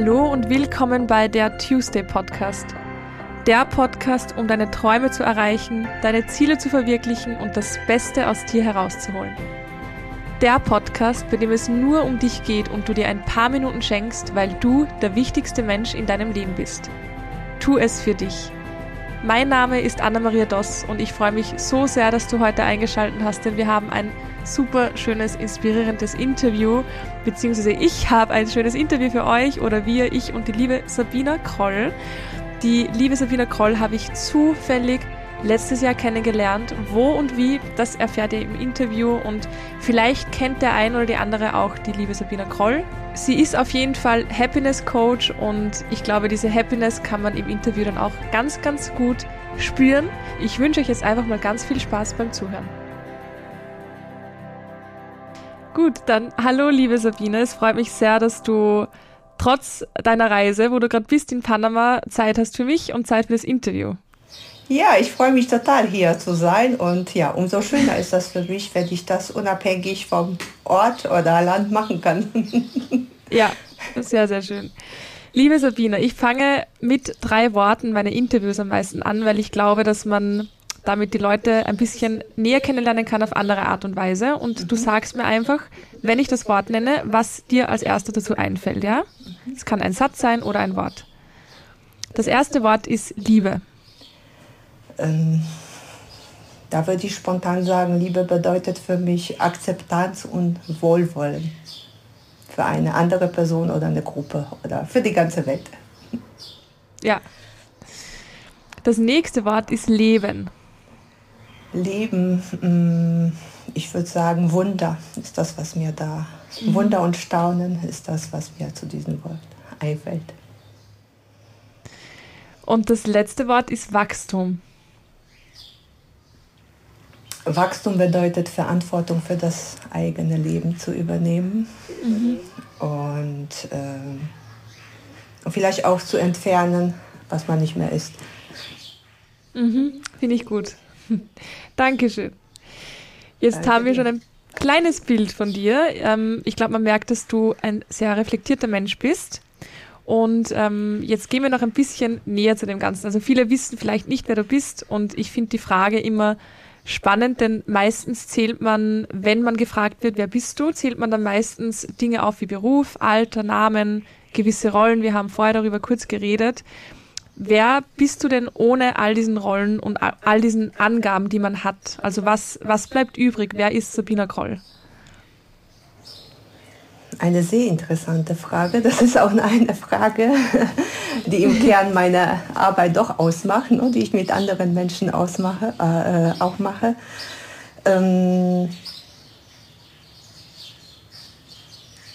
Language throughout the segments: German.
Hallo und willkommen bei der Tuesday Podcast. Der Podcast, um deine Träume zu erreichen, deine Ziele zu verwirklichen und das Beste aus dir herauszuholen. Der Podcast, bei dem es nur um dich geht und du dir ein paar Minuten schenkst, weil du der wichtigste Mensch in deinem Leben bist. Tu es für dich. Mein Name ist Anna-Maria Doss und ich freue mich so sehr, dass du heute eingeschaltet hast, denn wir haben ein super schönes, inspirierendes Interview, beziehungsweise ich habe ein schönes Interview für euch oder wir, ich und die liebe Sabina Kroll. Die liebe Sabina Kroll habe ich zufällig letztes Jahr kennengelernt. Wo und wie, das erfährt ihr im Interview und vielleicht kennt der ein oder die andere auch die liebe Sabina Kroll. Sie ist auf jeden Fall Happiness Coach und ich glaube, diese Happiness kann man im Interview dann auch ganz, ganz gut spüren. Ich wünsche euch jetzt einfach mal ganz viel Spaß beim Zuhören. Gut, dann hallo liebe Sabine, es freut mich sehr, dass du trotz deiner Reise, wo du gerade bist in Panama, Zeit hast für mich und Zeit für das Interview. Ja, ich freue mich total hier zu sein und ja, umso schöner ist das für mich, wenn ich das unabhängig vom Ort oder Land machen kann. ja, sehr, sehr schön. Liebe Sabine, ich fange mit drei Worten meine Interviews am meisten an, weil ich glaube, dass man damit die Leute ein bisschen näher kennenlernen kann auf andere Art und Weise. Und mhm. du sagst mir einfach, wenn ich das Wort nenne, was dir als erstes dazu einfällt, ja? Es kann ein Satz sein oder ein Wort. Das erste Wort ist Liebe. Ähm, da würde ich spontan sagen, Liebe bedeutet für mich Akzeptanz und Wohlwollen für eine andere Person oder eine Gruppe oder für die ganze Welt. Ja. Das nächste Wort ist Leben. Leben, mm, ich würde sagen, Wunder ist das, was mir da, mhm. Wunder und Staunen ist das, was mir zu diesem Wort einfällt. Und das letzte Wort ist Wachstum. Wachstum bedeutet Verantwortung für das eigene Leben zu übernehmen mhm. und äh, vielleicht auch zu entfernen, was man nicht mehr ist. Mhm. Finde ich gut. Dankeschön. Jetzt Danke haben wir schon ein kleines Bild von dir. Ähm, ich glaube, man merkt, dass du ein sehr reflektierter Mensch bist. Und ähm, jetzt gehen wir noch ein bisschen näher zu dem Ganzen. Also viele wissen vielleicht nicht, wer du bist. Und ich finde die Frage immer spannend, denn meistens zählt man, wenn man gefragt wird, wer bist du, zählt man dann meistens Dinge auf wie Beruf, Alter, Namen, gewisse Rollen. Wir haben vorher darüber kurz geredet. Wer bist du denn ohne all diesen Rollen und all diesen Angaben, die man hat? Also was, was bleibt übrig? Wer ist Sabina Kroll? Eine sehr interessante Frage. Das ist auch eine Frage, die im Kern meine Arbeit doch ausmacht, ne, die ich mit anderen Menschen ausmache, äh, auch mache. Ähm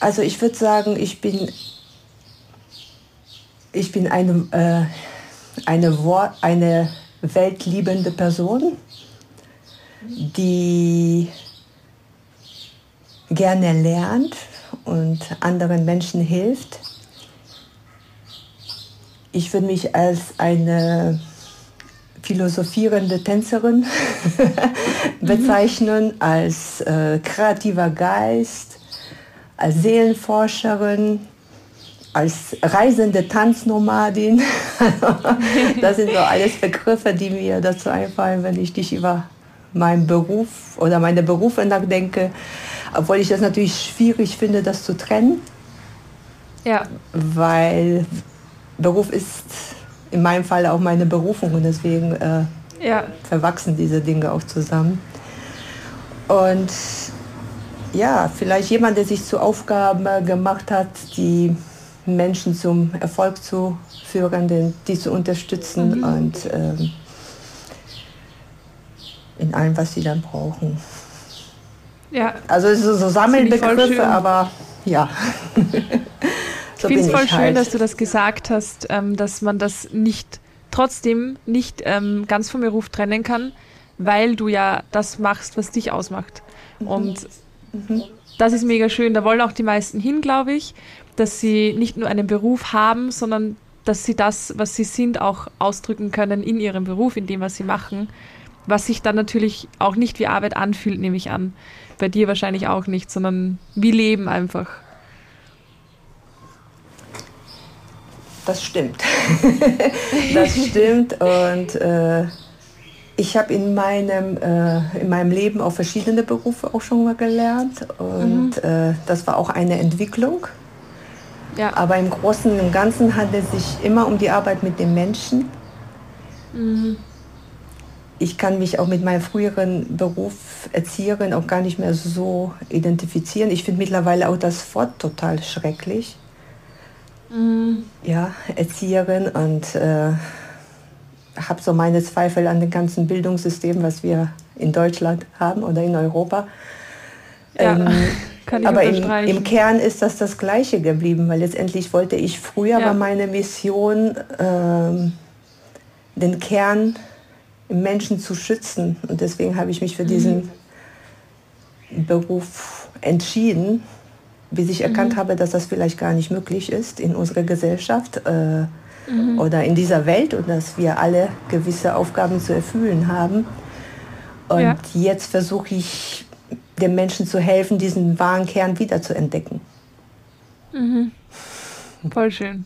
also ich würde sagen, ich bin, ich bin eine, äh, eine, eine weltliebende Person, die gerne lernt und anderen Menschen hilft. Ich würde mich als eine philosophierende Tänzerin bezeichnen, als äh, kreativer Geist, als Seelenforscherin, als reisende Tanznomadin. das sind so alles Begriffe, die mir dazu einfallen, wenn ich dich über meinen Beruf oder meine Berufe nachdenke. Obwohl ich das natürlich schwierig finde, das zu trennen. Ja. Weil Beruf ist in meinem Fall auch meine Berufung und deswegen äh, ja. verwachsen diese Dinge auch zusammen. Und ja, vielleicht jemand, der sich zur Aufgabe gemacht hat, die Menschen zum Erfolg zu führen, den, die zu unterstützen mhm. und ähm, in allem, was sie dann brauchen. Ja. Also es sind so Sammelbegriffe, aber ja. so ich finde es voll schön, halt. dass du das gesagt hast, ähm, dass man das nicht trotzdem nicht ähm, ganz vom Beruf trennen kann, weil du ja das machst, was dich ausmacht. Mhm. Und mhm. das ist mega schön. Da wollen auch die meisten hin, glaube ich dass sie nicht nur einen Beruf haben, sondern dass sie das, was sie sind, auch ausdrücken können in ihrem Beruf, in dem, was sie machen. Was sich dann natürlich auch nicht wie Arbeit anfühlt, nehme ich an. Bei dir wahrscheinlich auch nicht, sondern wie Leben einfach. das stimmt. das stimmt und äh, ich habe in meinem, äh, in meinem Leben auch verschiedene Berufe auch schon mal gelernt und mhm. äh, das war auch eine Entwicklung. Ja. Aber im Großen und Ganzen handelt es sich immer um die Arbeit mit den Menschen. Mhm. Ich kann mich auch mit meinem früheren Beruf Erzieherin auch gar nicht mehr so identifizieren. Ich finde mittlerweile auch das Wort total schrecklich. Mhm. Ja, Erzieherin und äh, habe so meine Zweifel an dem ganzen Bildungssystem, was wir in Deutschland haben oder in Europa. Ja, ähm, aber im, im, Kern ist das das Gleiche geblieben, weil letztendlich wollte ich früher ja. war meine Mission, ähm, den Kern im Menschen zu schützen. Und deswegen habe ich mich für diesen mhm. Beruf entschieden, bis ich erkannt mhm. habe, dass das vielleicht gar nicht möglich ist in unserer Gesellschaft. Äh, mhm. oder in dieser Welt und dass wir alle gewisse Aufgaben zu erfüllen haben. Und ja. jetzt versuche ich den Menschen zu helfen, diesen wahren Kern wiederzuentdecken. Mhm. Voll schön.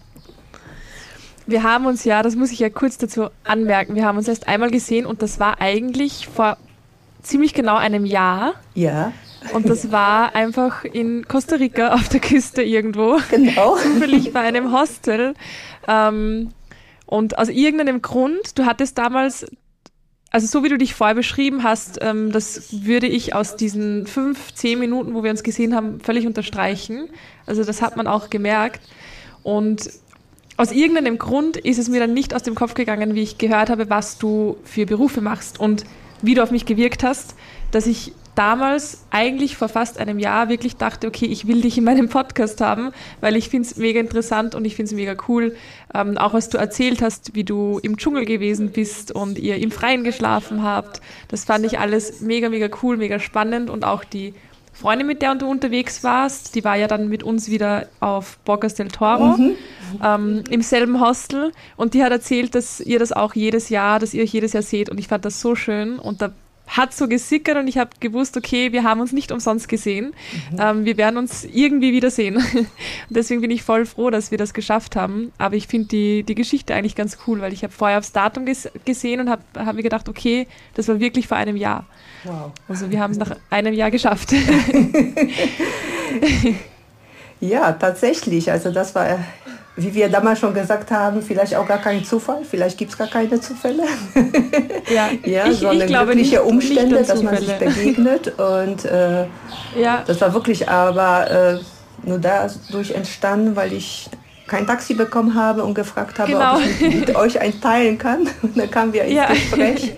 Wir haben uns ja, das muss ich ja kurz dazu anmerken, wir haben uns erst einmal gesehen und das war eigentlich vor ziemlich genau einem Jahr. Ja. Und das war einfach in Costa Rica auf der Küste irgendwo. Genau. Zufällig bei einem Hostel. Ähm, und aus irgendeinem Grund, du hattest damals, also so wie du dich vorher beschrieben hast, ähm, das würde ich aus diesen fünf, zehn Minuten, wo wir uns gesehen haben, völlig unterstreichen. Also das hat man auch gemerkt. Und aus irgendeinem Grund ist es mir dann nicht aus dem Kopf gegangen, wie ich gehört habe, was du für Berufe machst und wie du auf mich gewirkt hast, dass ich damals eigentlich vor fast einem Jahr wirklich dachte, okay, ich will dich in meinem Podcast haben, weil ich finde es mega interessant und ich finde es mega cool. Ähm, auch was du erzählt hast, wie du im Dschungel gewesen bist und ihr im Freien geschlafen habt. Das fand ich alles mega, mega cool, mega spannend und auch die Freundin, mit der du unterwegs warst, die war ja dann mit uns wieder auf Bocas del Toro mhm. ähm, im selben Hostel und die hat erzählt, dass ihr das auch jedes Jahr, dass ihr euch jedes Jahr seht und ich fand das so schön und da hat so gesickert und ich habe gewusst, okay, wir haben uns nicht umsonst gesehen. Mhm. Ähm, wir werden uns irgendwie wiedersehen. deswegen bin ich voll froh, dass wir das geschafft haben. Aber ich finde die, die Geschichte eigentlich ganz cool, weil ich habe vorher aufs Datum ges gesehen und habe hab mir gedacht, okay, das war wirklich vor einem Jahr. Wow. Also wir haben es nach einem Jahr geschafft. ja, tatsächlich. Also das war wie wir damals schon gesagt haben, vielleicht auch gar kein Zufall, vielleicht gibt es gar keine Zufälle. Ja, ja ich, sondern glückliche nicht, Umstände, nicht dass man sich begegnet. Und äh, ja. das war wirklich aber äh, nur dadurch entstanden, weil ich kein Taxi bekommen habe und gefragt habe, genau. ob ich mit euch einen teilen kann. Und dann kamen wir ins ja. Gespräch.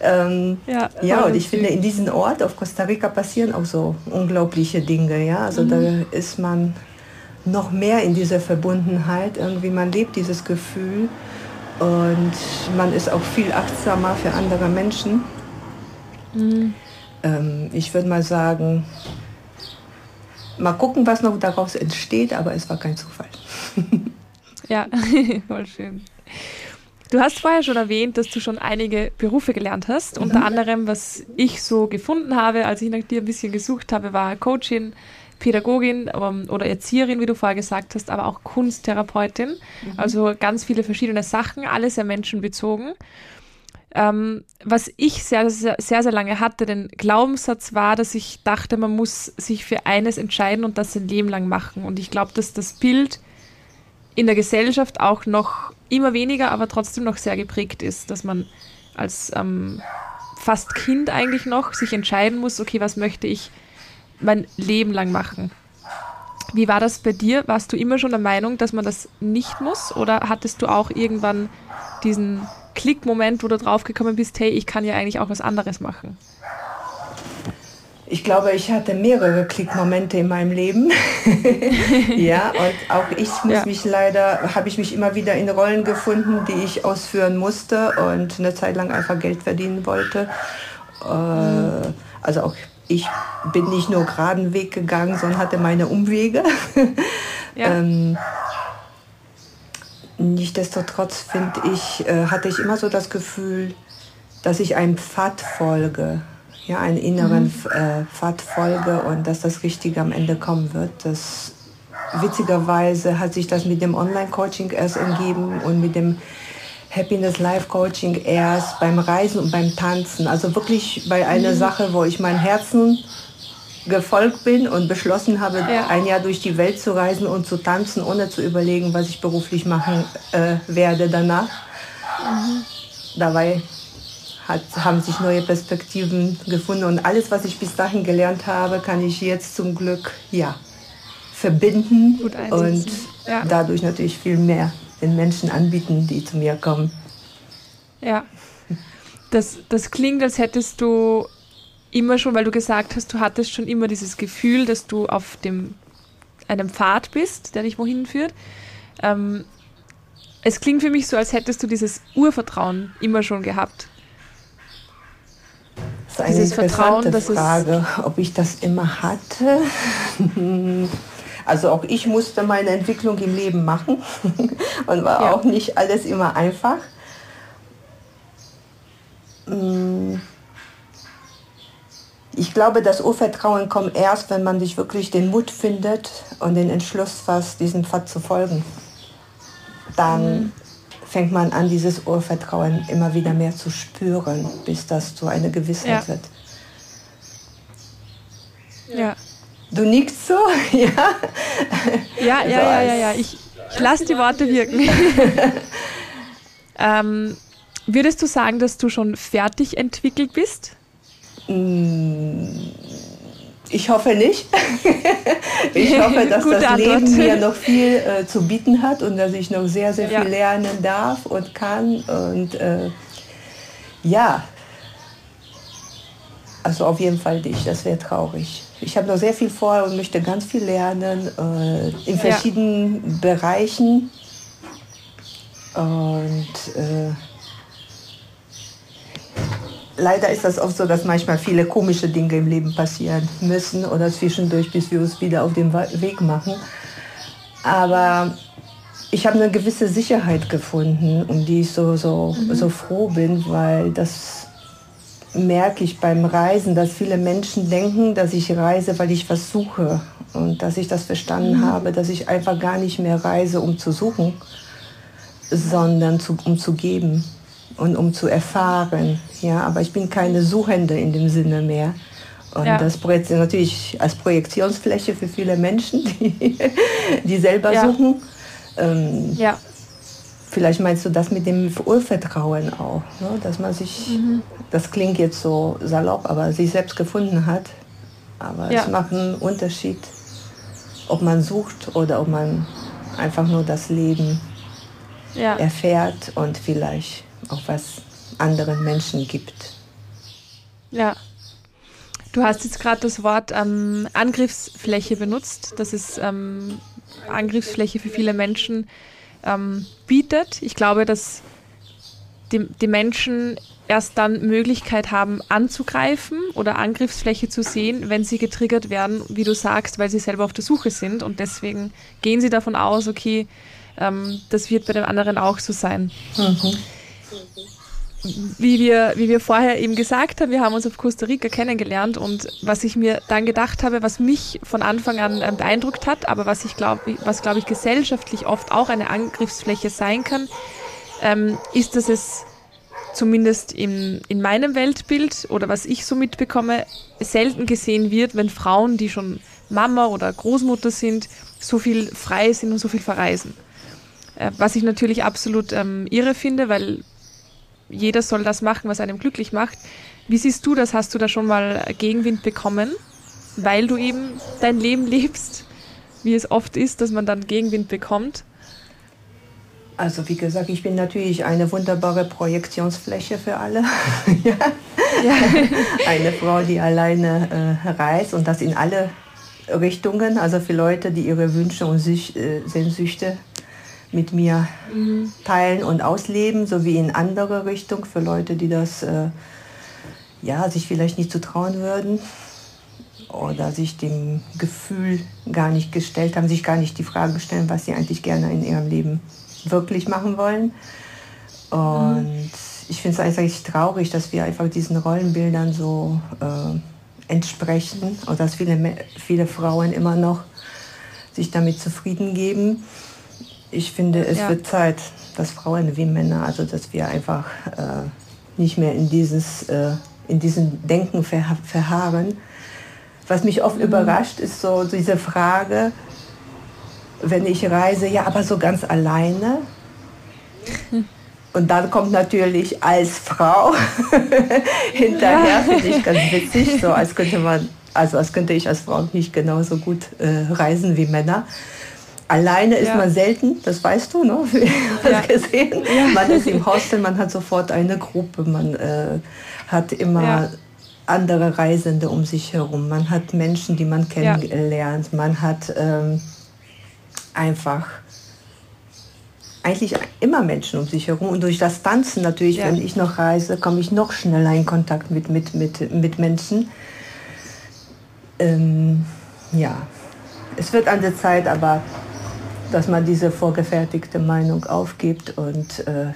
Ähm, ja, ja und ich finde, in diesem Ort auf Costa Rica passieren auch so unglaubliche Dinge. Ja? Also mhm. da ist man noch mehr in dieser Verbundenheit. Irgendwie man lebt dieses Gefühl und man ist auch viel achtsamer für andere Menschen. Mhm. Ähm, ich würde mal sagen, mal gucken, was noch daraus entsteht, aber es war kein Zufall. ja, voll schön. Du hast vorher schon erwähnt, dass du schon einige Berufe gelernt hast. Mhm. Unter anderem, was ich so gefunden habe, als ich nach dir ein bisschen gesucht habe, war Coaching, Pädagogin ähm, oder Erzieherin, wie du vorher gesagt hast, aber auch Kunsttherapeutin. Mhm. Also ganz viele verschiedene Sachen, alles sehr menschenbezogen. Ähm, was ich sehr, sehr, sehr, sehr lange hatte, den Glaubenssatz war, dass ich dachte, man muss sich für eines entscheiden und das sein Leben lang machen. Und ich glaube, dass das Bild in der Gesellschaft auch noch immer weniger, aber trotzdem noch sehr geprägt ist, dass man als ähm, fast Kind eigentlich noch sich entscheiden muss, okay, was möchte ich mein Leben lang machen. Wie war das bei dir? Warst du immer schon der Meinung, dass man das nicht muss? Oder hattest du auch irgendwann diesen Klickmoment, wo du draufgekommen bist, hey, ich kann ja eigentlich auch was anderes machen? Ich glaube, ich hatte mehrere Klickmomente in meinem Leben. ja, und auch ich muss ja. mich leider, habe ich mich immer wieder in Rollen gefunden, die ich ausführen musste und eine Zeit lang einfach Geld verdienen wollte. Äh, also auch ich bin nicht nur geraden Weg gegangen, sondern hatte meine Umwege. Ja. ähm, Nichtsdestotrotz finde ich, äh, hatte ich immer so das Gefühl, dass ich einem Pfad folge, ja, einen inneren mhm. äh, Pfad folge und dass das Richtige am Ende kommen wird. Das witzigerweise hat sich das mit dem Online-Coaching erst ergeben und mit dem Happiness Life Coaching erst beim Reisen und beim Tanzen. Also wirklich bei einer mhm. Sache, wo ich mein Herzen gefolgt bin und beschlossen habe, ja. ein Jahr durch die Welt zu reisen und zu tanzen, ohne zu überlegen, was ich beruflich machen äh, werde danach. Mhm. Dabei hat, haben sich neue Perspektiven gefunden und alles, was ich bis dahin gelernt habe, kann ich jetzt zum Glück ja, verbinden und ja. dadurch natürlich viel mehr den Menschen anbieten, die zu mir kommen. Ja, das, das klingt, als hättest du immer schon, weil du gesagt hast, du hattest schon immer dieses Gefühl, dass du auf dem, einem Pfad bist, der dich wohin führt. Ähm, es klingt für mich so, als hättest du dieses Urvertrauen immer schon gehabt. Das ist eine dieses interessante Vertrauen, Frage, ob ich das immer hatte. Also auch ich musste meine Entwicklung im Leben machen und war ja. auch nicht alles immer einfach. Mm. Ich glaube, das Urvertrauen kommt erst, wenn man sich wirklich den Mut findet und den Entschluss fasst, diesem Pfad zu folgen. Dann mhm. fängt man an, dieses Urvertrauen immer wieder mehr zu spüren, bis das zu einer Gewissheit ja. wird. Ja. Du nickst so, ja? Ja, ja, ja, ja, ja. Ich, ich lasse die Worte wirken. ähm, würdest du sagen, dass du schon fertig entwickelt bist? Mm, ich hoffe nicht. ich hoffe, dass das Antwort. Leben mir noch viel äh, zu bieten hat und dass ich noch sehr, sehr viel ja. lernen darf und kann. Und äh, ja, also auf jeden Fall nicht, das wäre traurig. Ich habe noch sehr viel vor und möchte ganz viel lernen äh, in verschiedenen ja. Bereichen. Und äh, leider ist das oft so, dass manchmal viele komische Dinge im Leben passieren müssen oder zwischendurch, bis wir uns wieder auf den Weg machen. Aber ich habe eine gewisse Sicherheit gefunden, um die ich so, so, mhm. so froh bin, weil das merke ich beim Reisen, dass viele Menschen denken, dass ich reise, weil ich was suche. Und dass ich das verstanden mhm. habe, dass ich einfach gar nicht mehr reise, um zu suchen, sondern zu, um zu geben und um zu erfahren. Ja, aber ich bin keine Suchende in dem Sinne mehr. Und ja. das natürlich als Projektionsfläche für viele Menschen, die, die selber ja. suchen. Ähm, ja. Vielleicht meinst du das mit dem Urvertrauen auch, ne? dass man sich, mhm. das klingt jetzt so salopp, aber sich selbst gefunden hat. Aber ja. es macht einen Unterschied, ob man sucht oder ob man einfach nur das Leben ja. erfährt und vielleicht auch was anderen Menschen gibt. Ja. Du hast jetzt gerade das Wort ähm, Angriffsfläche benutzt. Das ist ähm, Angriffsfläche für viele Menschen ähm, bietet. Ich glaube, dass die, die Menschen erst dann Möglichkeit haben anzugreifen oder Angriffsfläche zu sehen, wenn sie getriggert werden, wie du sagst, weil sie selber auf der Suche sind und deswegen gehen sie davon aus, okay, ähm, das wird bei den anderen auch so sein. Mhm. Wie wir, wie wir vorher eben gesagt haben, wir haben uns auf Costa Rica kennengelernt und was ich mir dann gedacht habe, was mich von Anfang an ähm, beeindruckt hat, aber was ich glaube, was glaube ich gesellschaftlich oft auch eine Angriffsfläche sein kann, ähm, ist, dass es zumindest in, in meinem Weltbild oder was ich so mitbekomme, selten gesehen wird, wenn Frauen, die schon Mama oder Großmutter sind, so viel frei sind und so viel verreisen. Äh, was ich natürlich absolut ähm, irre finde, weil jeder soll das machen, was einem glücklich macht. Wie siehst du das? Hast du da schon mal Gegenwind bekommen, weil du eben dein Leben lebst, wie es oft ist, dass man dann Gegenwind bekommt? Also wie gesagt, ich bin natürlich eine wunderbare Projektionsfläche für alle. ja. Ja. Eine Frau, die alleine äh, reist und das in alle Richtungen, also für Leute, die ihre Wünsche und äh, Sehnsüchte mit mir mhm. teilen und ausleben, sowie in andere Richtung für Leute, die das äh, ja, sich vielleicht nicht zutrauen würden oder sich dem Gefühl gar nicht gestellt haben, sich gar nicht die Frage stellen, was sie eigentlich gerne in ihrem Leben wirklich machen wollen. Und mhm. ich finde es eigentlich traurig, dass wir einfach diesen Rollenbildern so äh, entsprechen und dass viele, viele Frauen immer noch sich damit zufrieden geben. Ich finde, es ja. wird Zeit, dass Frauen wie Männer, also dass wir einfach äh, nicht mehr in dieses äh, in diesem Denken verha verharren. Was mich oft mhm. überrascht, ist so diese Frage, wenn ich reise, ja, aber so ganz alleine. Und dann kommt natürlich als Frau hinterher, finde ich ganz witzig, so als könnte man, also als könnte ich als Frau nicht genauso gut äh, reisen wie Männer. Alleine ist ja. man selten, das weißt du, ne? Ja. gesehen. Ja. Man ist im Hostel, man hat sofort eine Gruppe, man äh, hat immer andere Reisende um sich herum, man hat Menschen, die man kennenlernt, man hat ähm, einfach eigentlich immer Menschen um sich herum. Und durch das Tanzen natürlich, wenn ich noch reise, komme ich noch schneller in Kontakt mit, mit, mit, mit Menschen. Ähm, ja, es wird an der Zeit, aber dass man diese vorgefertigte Meinung aufgibt und äh,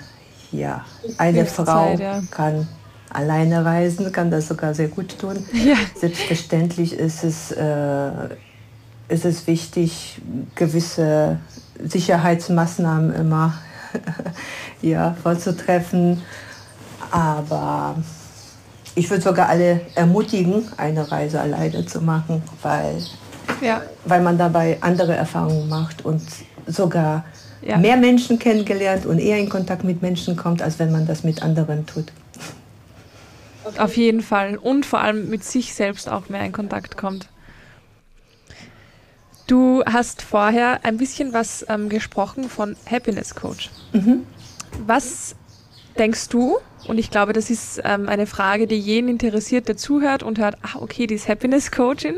ja, eine Frau Zeit, ja. kann alleine reisen, kann das sogar sehr gut tun. Ja. Selbstverständlich ist es, äh, ist es wichtig, gewisse Sicherheitsmaßnahmen immer ja, vollzutreffen. Aber ich würde sogar alle ermutigen, eine Reise alleine zu machen, weil, ja. weil man dabei andere Erfahrungen macht und sogar ja. mehr Menschen kennengelernt und eher in Kontakt mit Menschen kommt, als wenn man das mit anderen tut. Auf jeden Fall. Und vor allem mit sich selbst auch mehr in Kontakt kommt. Du hast vorher ein bisschen was ähm, gesprochen von Happiness Coach. Mhm. Was denkst du, und ich glaube, das ist ähm, eine Frage, die jeden interessiert, der zuhört und hört, ach okay, die ist Happiness Coachin.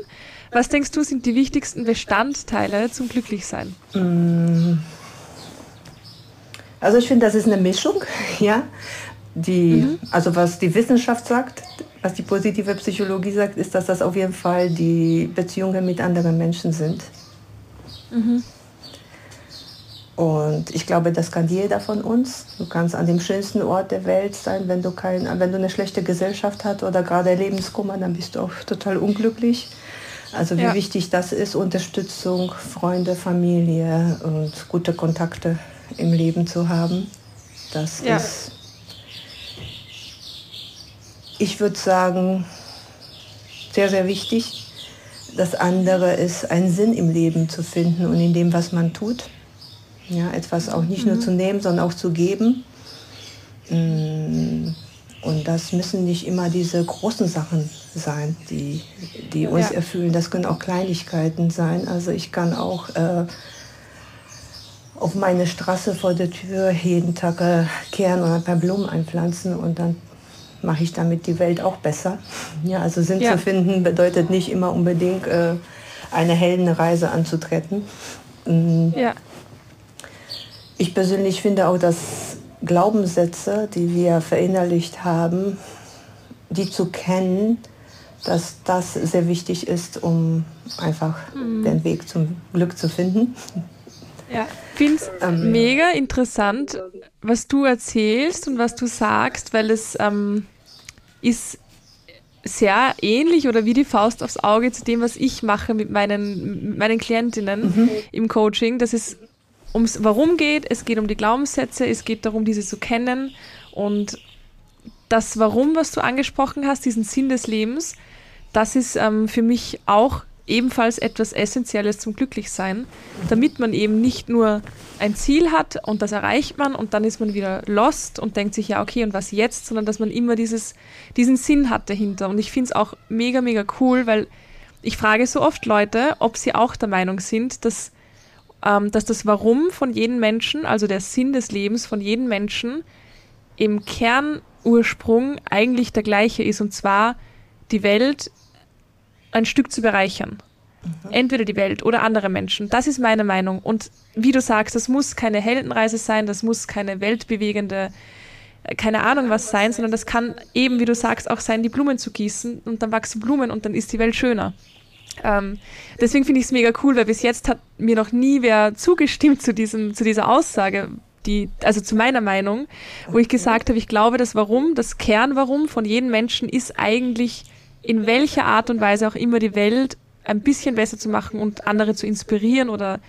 Was denkst du, sind die wichtigsten Bestandteile zum Glücklichsein? Mm. Also ich finde, das ist eine Mischung, ja. Die, mhm. Also was die Wissenschaft sagt, was die positive Psychologie sagt, ist, dass das auf jeden Fall die Beziehungen mit anderen Menschen sind. Mhm. Und ich glaube, das kann jeder von uns. Du kannst an dem schönsten Ort der Welt sein, wenn du, kein, wenn du eine schlechte Gesellschaft hast oder gerade Lebenskummer, dann bist du auch total unglücklich. Also wie ja. wichtig das ist, Unterstützung, Freunde, Familie und gute Kontakte im Leben zu haben. Das ja. ist, ich würde sagen, sehr, sehr wichtig. Das andere ist, einen Sinn im Leben zu finden und in dem, was man tut. Ja, etwas auch nicht mhm. nur zu nehmen, sondern auch zu geben. Mm, und das müssen nicht immer diese großen Sachen sein, die, die uns ja. erfüllen. Das können auch Kleinigkeiten sein. Also ich kann auch äh, auf meine Straße vor der Tür jeden Tag äh, kehren und ein paar Blumen einpflanzen und dann mache ich damit die Welt auch besser. Ja, also Sinn ja. zu finden bedeutet nicht immer unbedingt äh, eine Heldenreise anzutreten. Mhm. Ja. Ich persönlich finde auch, dass Glaubenssätze, die wir verinnerlicht haben, die zu kennen, dass das sehr wichtig ist, um einfach mhm. den Weg zum Glück zu finden. Ja, ich finde es ähm, mega interessant, was du erzählst und was du sagst, weil es ähm, ist sehr ähnlich oder wie die Faust aufs Auge zu dem, was ich mache mit meinen, mit meinen Klientinnen mhm. im Coaching, dass es ums Warum geht, es geht um die Glaubenssätze, es geht darum, diese zu kennen und das Warum, was du angesprochen hast, diesen Sinn des Lebens, das ist ähm, für mich auch ebenfalls etwas Essentielles zum Glücklichsein, damit man eben nicht nur ein Ziel hat und das erreicht man und dann ist man wieder lost und denkt sich, ja, okay, und was jetzt, sondern dass man immer dieses, diesen Sinn hat dahinter. Und ich finde es auch mega, mega cool, weil ich frage so oft Leute, ob sie auch der Meinung sind, dass, ähm, dass das Warum von jedem Menschen, also der Sinn des Lebens von jedem Menschen, im Kernursprung eigentlich der gleiche ist, und zwar die Welt ein Stück zu bereichern. Mhm. Entweder die Welt oder andere Menschen. Das ist meine Meinung. Und wie du sagst, das muss keine Heldenreise sein, das muss keine weltbewegende, äh, keine Ahnung was sein, sondern das kann eben, wie du sagst, auch sein, die Blumen zu gießen und dann wachsen Blumen und dann ist die Welt schöner. Ähm, deswegen finde ich es mega cool, weil bis jetzt hat mir noch nie wer zugestimmt zu, diesem, zu dieser Aussage, die, also zu meiner Meinung, wo ich gesagt habe, ich glaube, das Warum, das Kernwarum von jedem Menschen ist eigentlich in welcher Art und Weise auch immer die Welt ein bisschen besser zu machen und andere zu inspirieren oder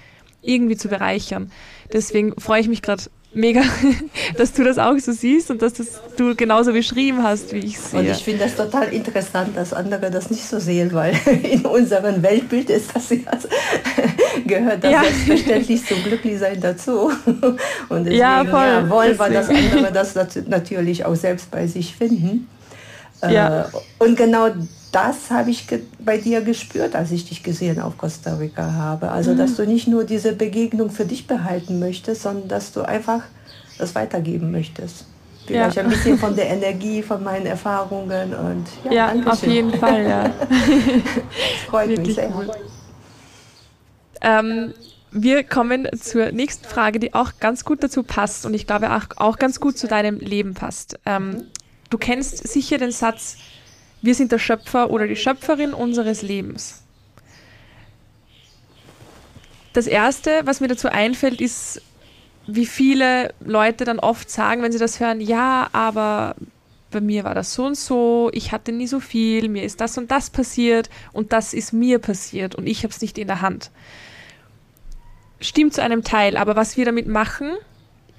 irgendwie zu bereichern. Deswegen freue ich mich gerade mega, dass du das auch so siehst und dass das du genauso beschrieben hast, wie ich es sehe. Und ich finde das total interessant, dass andere das nicht so sehen, weil in unserem Weltbild ist das ja, gehört das ja. selbstverständlich zum Glücklichsein dazu. Und deswegen ja, voll. Ja, wollen wir, dass andere das natürlich auch selbst bei sich finden. Ja. Äh, und genau das habe ich bei dir gespürt, als ich dich gesehen auf Costa Rica habe. Also, mhm. dass du nicht nur diese Begegnung für dich behalten möchtest, sondern dass du einfach das weitergeben möchtest. Vielleicht ja. ein bisschen von der Energie, von meinen Erfahrungen und ja, ja auf jeden Fall, ja. freut Wirklich mich sehr. Cool. Ähm, wir kommen zur nächsten Frage, die auch ganz gut dazu passt und ich glaube auch, auch ganz gut zu deinem Leben passt. Ähm, du kennst sicher den Satz, wir sind der Schöpfer oder die Schöpferin unseres Lebens. Das Erste, was mir dazu einfällt, ist, wie viele Leute dann oft sagen, wenn sie das hören, ja, aber bei mir war das so und so, ich hatte nie so viel, mir ist das und das passiert und das ist mir passiert und ich habe es nicht in der Hand. Stimmt zu einem Teil, aber was wir damit machen,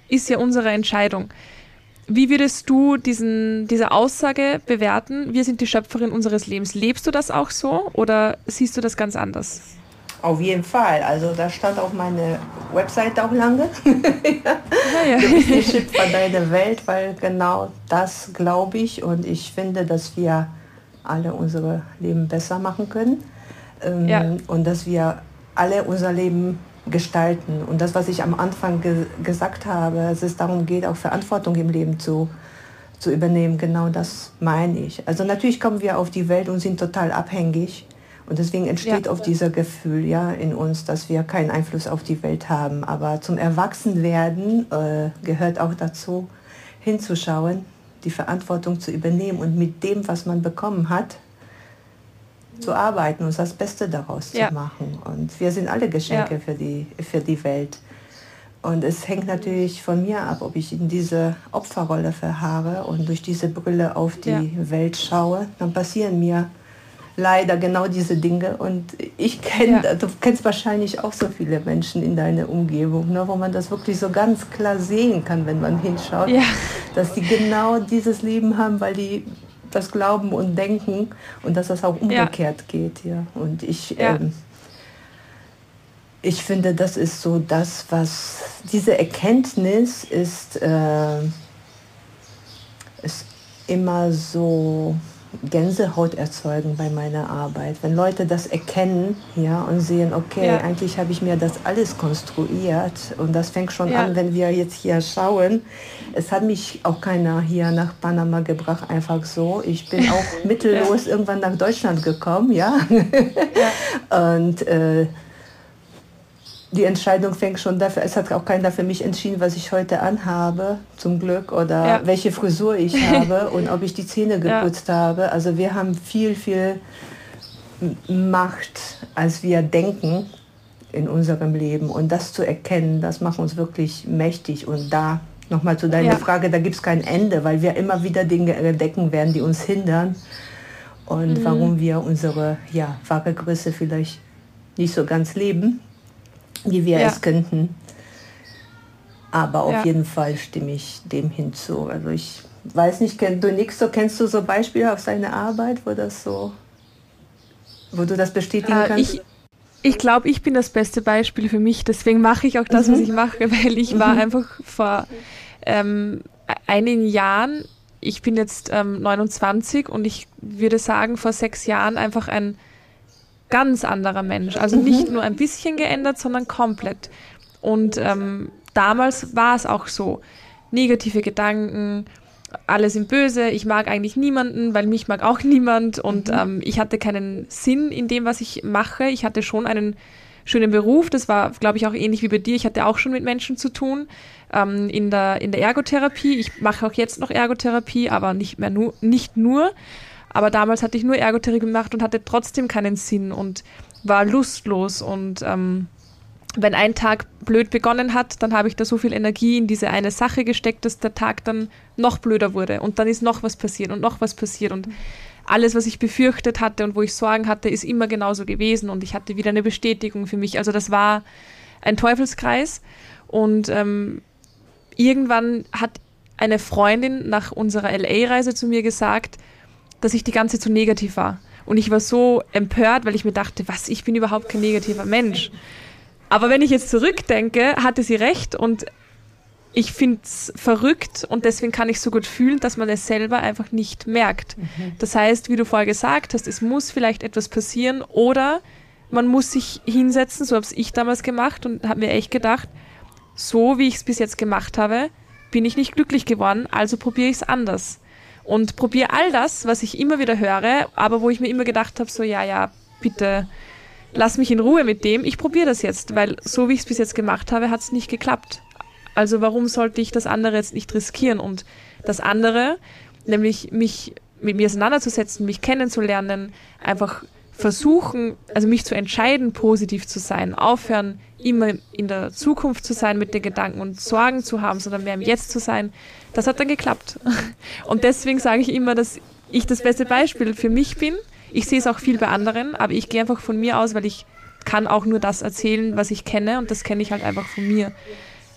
ist ja unsere Entscheidung. Wie würdest du diesen, diese Aussage bewerten? Wir sind die Schöpferin unseres Lebens. Lebst du das auch so oder siehst du das ganz anders? Auf jeden Fall. Also da stand auf meine Website auch lange. ja, ja. Du bist die Schöpfer deiner Welt, weil genau das glaube ich und ich finde, dass wir alle unsere Leben besser machen können ähm, ja. und dass wir alle unser Leben gestalten. Und das, was ich am Anfang ge gesagt habe, dass es darum geht, auch Verantwortung im Leben zu, zu übernehmen, genau das meine ich. Also natürlich kommen wir auf die Welt und sind total abhängig. Und deswegen entsteht ja. oft dieser Gefühl ja, in uns, dass wir keinen Einfluss auf die Welt haben. Aber zum Erwachsenwerden äh, gehört auch dazu, hinzuschauen, die Verantwortung zu übernehmen und mit dem, was man bekommen hat, zu arbeiten und das Beste daraus ja. zu machen. Und wir sind alle Geschenke ja. für, die, für die Welt. Und es hängt natürlich von mir ab, ob ich in diese Opferrolle verharre und durch diese Brille auf die ja. Welt schaue. Dann passieren mir leider genau diese Dinge. Und ich kenne, ja. du kennst wahrscheinlich auch so viele Menschen in deiner Umgebung, ne, wo man das wirklich so ganz klar sehen kann, wenn man hinschaut, ja. dass die genau dieses Leben haben, weil die das glauben und denken und dass das auch umgekehrt ja. geht. Ja. Und ich, ja. ähm, ich finde, das ist so das, was diese Erkenntnis ist, äh, ist immer so Gänsehaut erzeugen bei meiner Arbeit. Wenn Leute das erkennen ja, und sehen, okay, ja. eigentlich habe ich mir das alles konstruiert und das fängt schon ja. an, wenn wir jetzt hier schauen. Es hat mich auch keiner hier nach Panama gebracht, einfach so. Ich bin auch mittellos irgendwann nach Deutschland gekommen, ja. und äh, die Entscheidung fängt schon dafür, es hat auch keiner für mich entschieden, was ich heute anhabe, zum Glück, oder ja. welche Frisur ich habe und ob ich die Zähne geputzt ja. habe. Also wir haben viel, viel Macht, als wir denken in unserem Leben. Und das zu erkennen, das macht uns wirklich mächtig. Und da, nochmal zu deiner ja. Frage, da gibt es kein Ende, weil wir immer wieder Dinge entdecken werden, die uns hindern. Und mhm. warum wir unsere ja, wahre Größe vielleicht nicht so ganz leben wie wir ja. es könnten. Aber auf ja. jeden Fall stimme ich dem hinzu. Also ich weiß nicht, du nix so, kennst du so Beispiele auf seine Arbeit, wo das so, wo du das bestätigen äh, kannst? Ich, ich glaube, ich bin das beste Beispiel für mich. Deswegen mache ich auch das, mhm. was ich mache, weil ich war mhm. einfach vor ähm, einigen Jahren, ich bin jetzt ähm, 29 und ich würde sagen, vor sechs Jahren einfach ein ganz anderer Mensch. Also mhm. nicht nur ein bisschen geändert, sondern komplett. Und ähm, damals war es auch so. Negative Gedanken, alle sind böse, ich mag eigentlich niemanden, weil mich mag auch niemand und mhm. ähm, ich hatte keinen Sinn in dem, was ich mache. Ich hatte schon einen schönen Beruf, das war, glaube ich, auch ähnlich wie bei dir. Ich hatte auch schon mit Menschen zu tun ähm, in, der, in der Ergotherapie. Ich mache auch jetzt noch Ergotherapie, aber nicht mehr nur, nicht nur. Aber damals hatte ich nur Ergotherapie gemacht und hatte trotzdem keinen Sinn und war lustlos. Und ähm, wenn ein Tag blöd begonnen hat, dann habe ich da so viel Energie in diese eine Sache gesteckt, dass der Tag dann noch blöder wurde. Und dann ist noch was passiert und noch was passiert. Und alles, was ich befürchtet hatte und wo ich Sorgen hatte, ist immer genauso gewesen und ich hatte wieder eine Bestätigung für mich. Also das war ein Teufelskreis und ähm, irgendwann hat eine Freundin nach unserer LA-Reise zu mir gesagt, dass ich die ganze Zeit zu negativ war. Und ich war so empört, weil ich mir dachte, was, ich bin überhaupt kein negativer Mensch. Aber wenn ich jetzt zurückdenke, hatte sie recht und ich finde es verrückt und deswegen kann ich so gut fühlen, dass man es selber einfach nicht merkt. Mhm. Das heißt, wie du vorher gesagt hast, es muss vielleicht etwas passieren oder man muss sich hinsetzen, so habe ich damals gemacht und habe mir echt gedacht, so wie ich es bis jetzt gemacht habe, bin ich nicht glücklich geworden, also probiere ich es anders. Und probiere all das, was ich immer wieder höre, aber wo ich mir immer gedacht habe, so ja, ja, bitte lass mich in Ruhe mit dem, ich probiere das jetzt, weil so wie ich es bis jetzt gemacht habe, hat es nicht geklappt. Also warum sollte ich das andere jetzt nicht riskieren? Und das andere, nämlich mich mit mir auseinanderzusetzen, mich kennenzulernen, einfach versuchen, also mich zu entscheiden, positiv zu sein, aufhören, immer in der Zukunft zu sein mit den Gedanken und Sorgen zu haben, sondern mehr im Jetzt zu sein, das hat dann geklappt. Und deswegen sage ich immer, dass ich das beste Beispiel für mich bin. Ich sehe es auch viel bei anderen, aber ich gehe einfach von mir aus, weil ich kann auch nur das erzählen, was ich kenne und das kenne ich halt einfach von mir.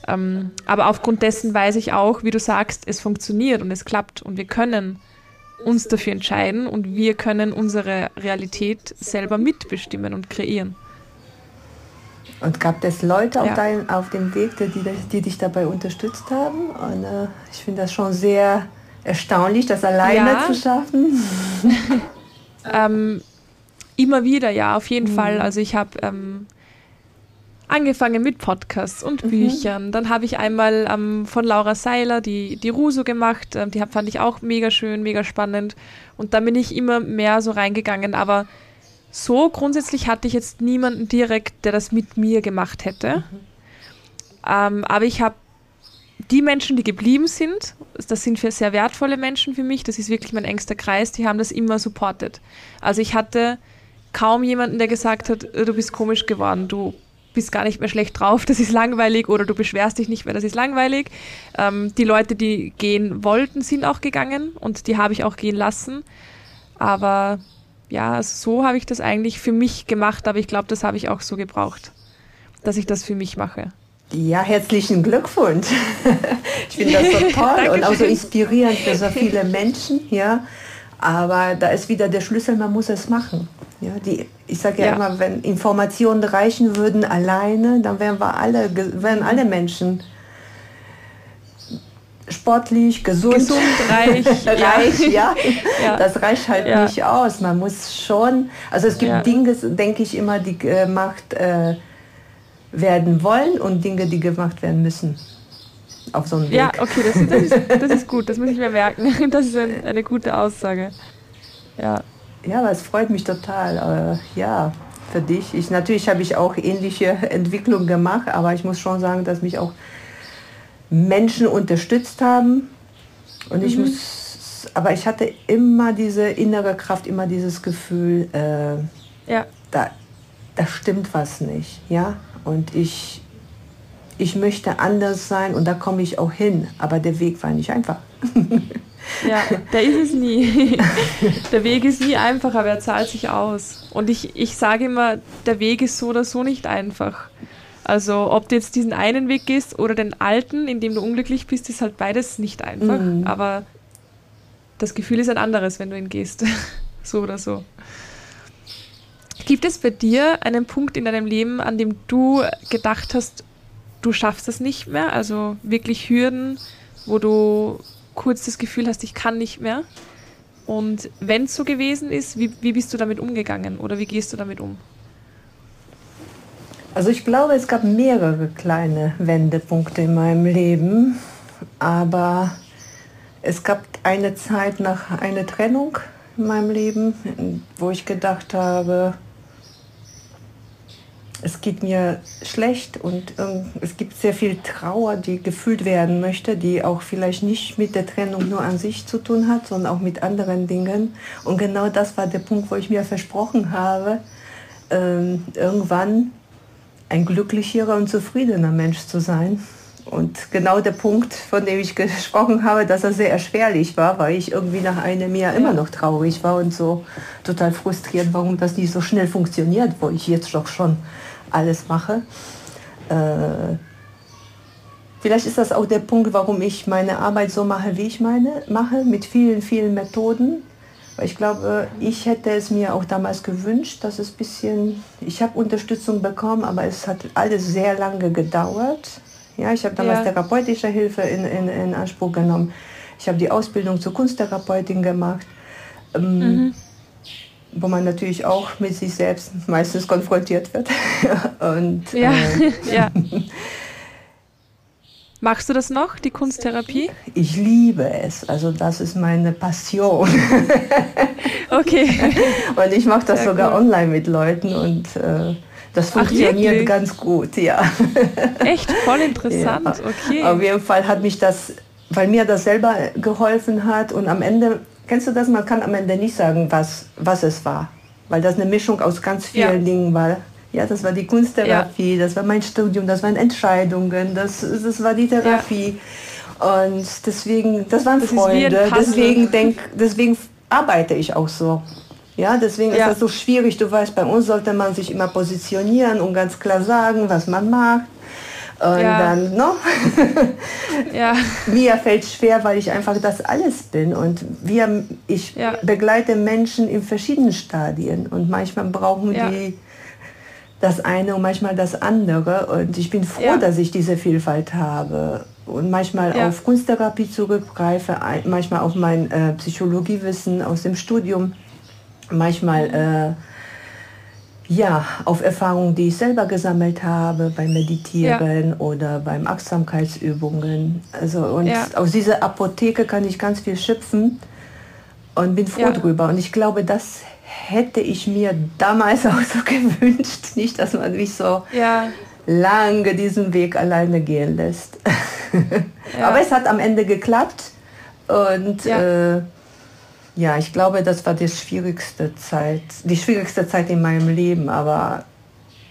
Ähm, aber aufgrund dessen weiß ich auch, wie du sagst, es funktioniert und es klappt und wir können uns dafür entscheiden und wir können unsere Realität selber mitbestimmen und kreieren. Und gab es Leute ja. auf, dein, auf dem Weg, die, die, dich dabei unterstützt haben? Und äh, ich finde das schon sehr erstaunlich, das alleine ja. zu schaffen. ähm, immer wieder, ja, auf jeden mhm. Fall. Also ich habe ähm, angefangen mit Podcasts und mhm. Büchern. Dann habe ich einmal ähm, von Laura Seiler die, die Ruso gemacht. Ähm, die hab, fand ich auch mega schön, mega spannend. Und dann bin ich immer mehr so reingegangen. Aber so grundsätzlich hatte ich jetzt niemanden direkt, der das mit mir gemacht hätte. Mhm. Ähm, aber ich habe die Menschen, die geblieben sind, das sind für sehr wertvolle Menschen für mich, das ist wirklich mein engster Kreis, die haben das immer supportet. Also ich hatte kaum jemanden, der gesagt hat, du bist komisch geworden, du bist gar nicht mehr schlecht drauf, das ist langweilig oder du beschwerst dich nicht mehr, das ist langweilig. Ähm, die Leute, die gehen wollten, sind auch gegangen und die habe ich auch gehen lassen. Aber ja, so habe ich das eigentlich für mich gemacht, aber ich glaube, das habe ich auch so gebraucht, dass ich das für mich mache. Ja, herzlichen Glückwunsch. ich finde das so toll und auch so inspirierend für so viele Menschen. Ja, aber da ist wieder der Schlüssel, man muss es machen. Ja, die, ich sage ja, ja, immer, wenn Informationen reichen würden alleine, dann wären wir alle, wären alle Menschen sportlich, gesund, gesund reich, reich ja. ja. Das reicht halt ja. nicht aus. Man muss schon, also es gibt ja. Dinge, denke ich immer, die gemacht äh, werden wollen und Dinge, die gemacht werden müssen. Auf so einem Weg. Ja, okay, das, das, ist, das ist gut, das muss ich mir merken. Das ist eine, eine gute Aussage. Ja. Ja, aber es freut mich total. Äh, ja, für dich. Ich, natürlich habe ich auch ähnliche Entwicklungen gemacht, aber ich muss schon sagen, dass mich auch Menschen unterstützt haben. Und ich mhm. muss, aber ich hatte immer diese innere Kraft, immer dieses Gefühl, äh, ja. da, da stimmt was nicht. Ja? Und ich, ich möchte anders sein und da komme ich auch hin. Aber der Weg war nicht einfach. Ja, der ist es nie. Der Weg ist nie einfach, aber er zahlt sich aus. Und ich, ich sage immer, der Weg ist so oder so nicht einfach. Also ob du jetzt diesen einen Weg gehst oder den alten, in dem du unglücklich bist, ist halt beides nicht einfach. Mhm. Aber das Gefühl ist ein anderes, wenn du ihn gehst. so oder so. Gibt es bei dir einen Punkt in deinem Leben, an dem du gedacht hast, du schaffst das nicht mehr? Also wirklich Hürden, wo du kurz das Gefühl hast, ich kann nicht mehr. Und wenn es so gewesen ist, wie, wie bist du damit umgegangen oder wie gehst du damit um? Also ich glaube, es gab mehrere kleine Wendepunkte in meinem Leben, aber es gab eine Zeit nach einer Trennung in meinem Leben, wo ich gedacht habe, es geht mir schlecht und es gibt sehr viel Trauer, die gefühlt werden möchte, die auch vielleicht nicht mit der Trennung nur an sich zu tun hat, sondern auch mit anderen Dingen. Und genau das war der Punkt, wo ich mir versprochen habe, ähm, irgendwann ein glücklicherer und zufriedener Mensch zu sein. Und genau der Punkt, von dem ich gesprochen habe, dass er sehr erschwerlich war, weil ich irgendwie nach einem Jahr immer noch traurig war und so total frustriert, warum das nicht so schnell funktioniert, wo ich jetzt doch schon alles mache. Äh, vielleicht ist das auch der Punkt, warum ich meine Arbeit so mache, wie ich meine mache, mit vielen, vielen Methoden. Weil ich glaube, ich hätte es mir auch damals gewünscht, dass es ein bisschen, ich habe Unterstützung bekommen, aber es hat alles sehr lange gedauert. Ja, ich habe damals ja. therapeutische Hilfe in, in, in Anspruch genommen. Ich habe die Ausbildung zur Kunsttherapeutin gemacht. Ähm, mhm wo man natürlich auch mit sich selbst meistens konfrontiert wird. Und, ja, äh, ja. Machst du das noch, die Kunsttherapie? Ich liebe es. Also das ist meine Passion. okay. Und ich mache das Sehr sogar cool. online mit Leuten und äh, das funktioniert Ach, ganz gut, ja. Echt voll interessant, ja. okay. Auf jeden Fall hat mich das, weil mir das selber geholfen hat und am Ende Kennst du das? Man kann am Ende nicht sagen, was, was es war. Weil das eine Mischung aus ganz vielen ja. Dingen war. Ja, das war die Kunsttherapie, ja. das war mein Studium, das waren Entscheidungen, das, das war die Therapie. Ja. Und deswegen, das waren das Freunde. Deswegen, denk, deswegen arbeite ich auch so. Ja, deswegen ist das so schwierig. Du weißt, bei uns sollte man sich immer positionieren und ganz klar sagen, was man mag. Und ja. dann, no? ja. Mir fällt schwer, weil ich einfach das alles bin. Und wir, ich ja. begleite Menschen in verschiedenen Stadien. Und manchmal brauchen ja. die das eine und manchmal das andere. Und ich bin froh, dass ich diese Vielfalt habe. Und manchmal auf Kunsttherapie zurückgreife, manchmal auf mein äh, Psychologiewissen aus dem Studium, manchmal äh, ja, auf Erfahrungen, die ich selber gesammelt habe beim Meditieren ja. oder beim Achtsamkeitsübungen. Also und ja. aus dieser Apotheke kann ich ganz viel schöpfen und bin froh ja. drüber. Und ich glaube, das hätte ich mir damals auch so gewünscht, nicht, dass man mich so lange diesen Weg alleine gehen lässt. Aber es hat am Ende geklappt und äh, ja, ich glaube, das war die schwierigste Zeit, die schwierigste Zeit in meinem Leben. Aber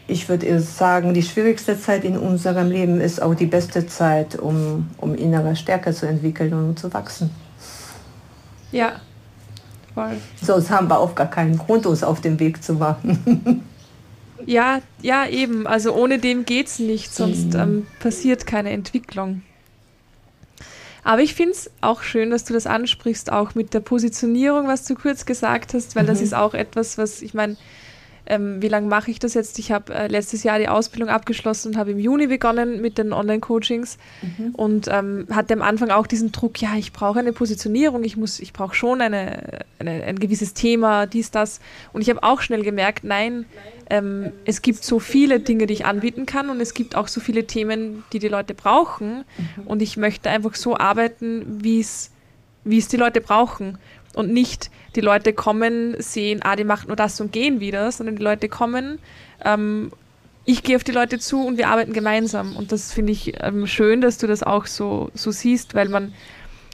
ich würde sagen, die schwierigste Zeit in unserem Leben ist auch die beste Zeit, um, um innere Stärke zu entwickeln und zu wachsen. Ja, voll. Sonst haben wir auch gar keinen Grund, uns auf den Weg zu machen. ja, ja, eben. Also ohne dem geht es nicht, sonst mhm. ähm, passiert keine Entwicklung. Aber ich finde es auch schön, dass du das ansprichst, auch mit der Positionierung, was du kurz gesagt hast, weil mhm. das ist auch etwas, was ich meine, ähm, wie lange mache ich das jetzt? Ich habe äh, letztes Jahr die Ausbildung abgeschlossen und habe im Juni begonnen mit den Online-Coachings mhm. und ähm, hatte am Anfang auch diesen Druck, ja, ich brauche eine Positionierung, ich muss, ich brauche schon eine, eine, ein gewisses Thema, dies, das. Und ich habe auch schnell gemerkt, nein, ähm, es gibt so viele Dinge, die ich anbieten kann und es gibt auch so viele Themen, die die Leute brauchen. Mhm. Und ich möchte einfach so arbeiten, wie es wie es die Leute brauchen und nicht die Leute kommen, sehen, ah, die macht nur das und gehen wieder, sondern die Leute kommen, ähm, ich gehe auf die Leute zu und wir arbeiten gemeinsam. Und das finde ich ähm, schön, dass du das auch so, so siehst, weil man,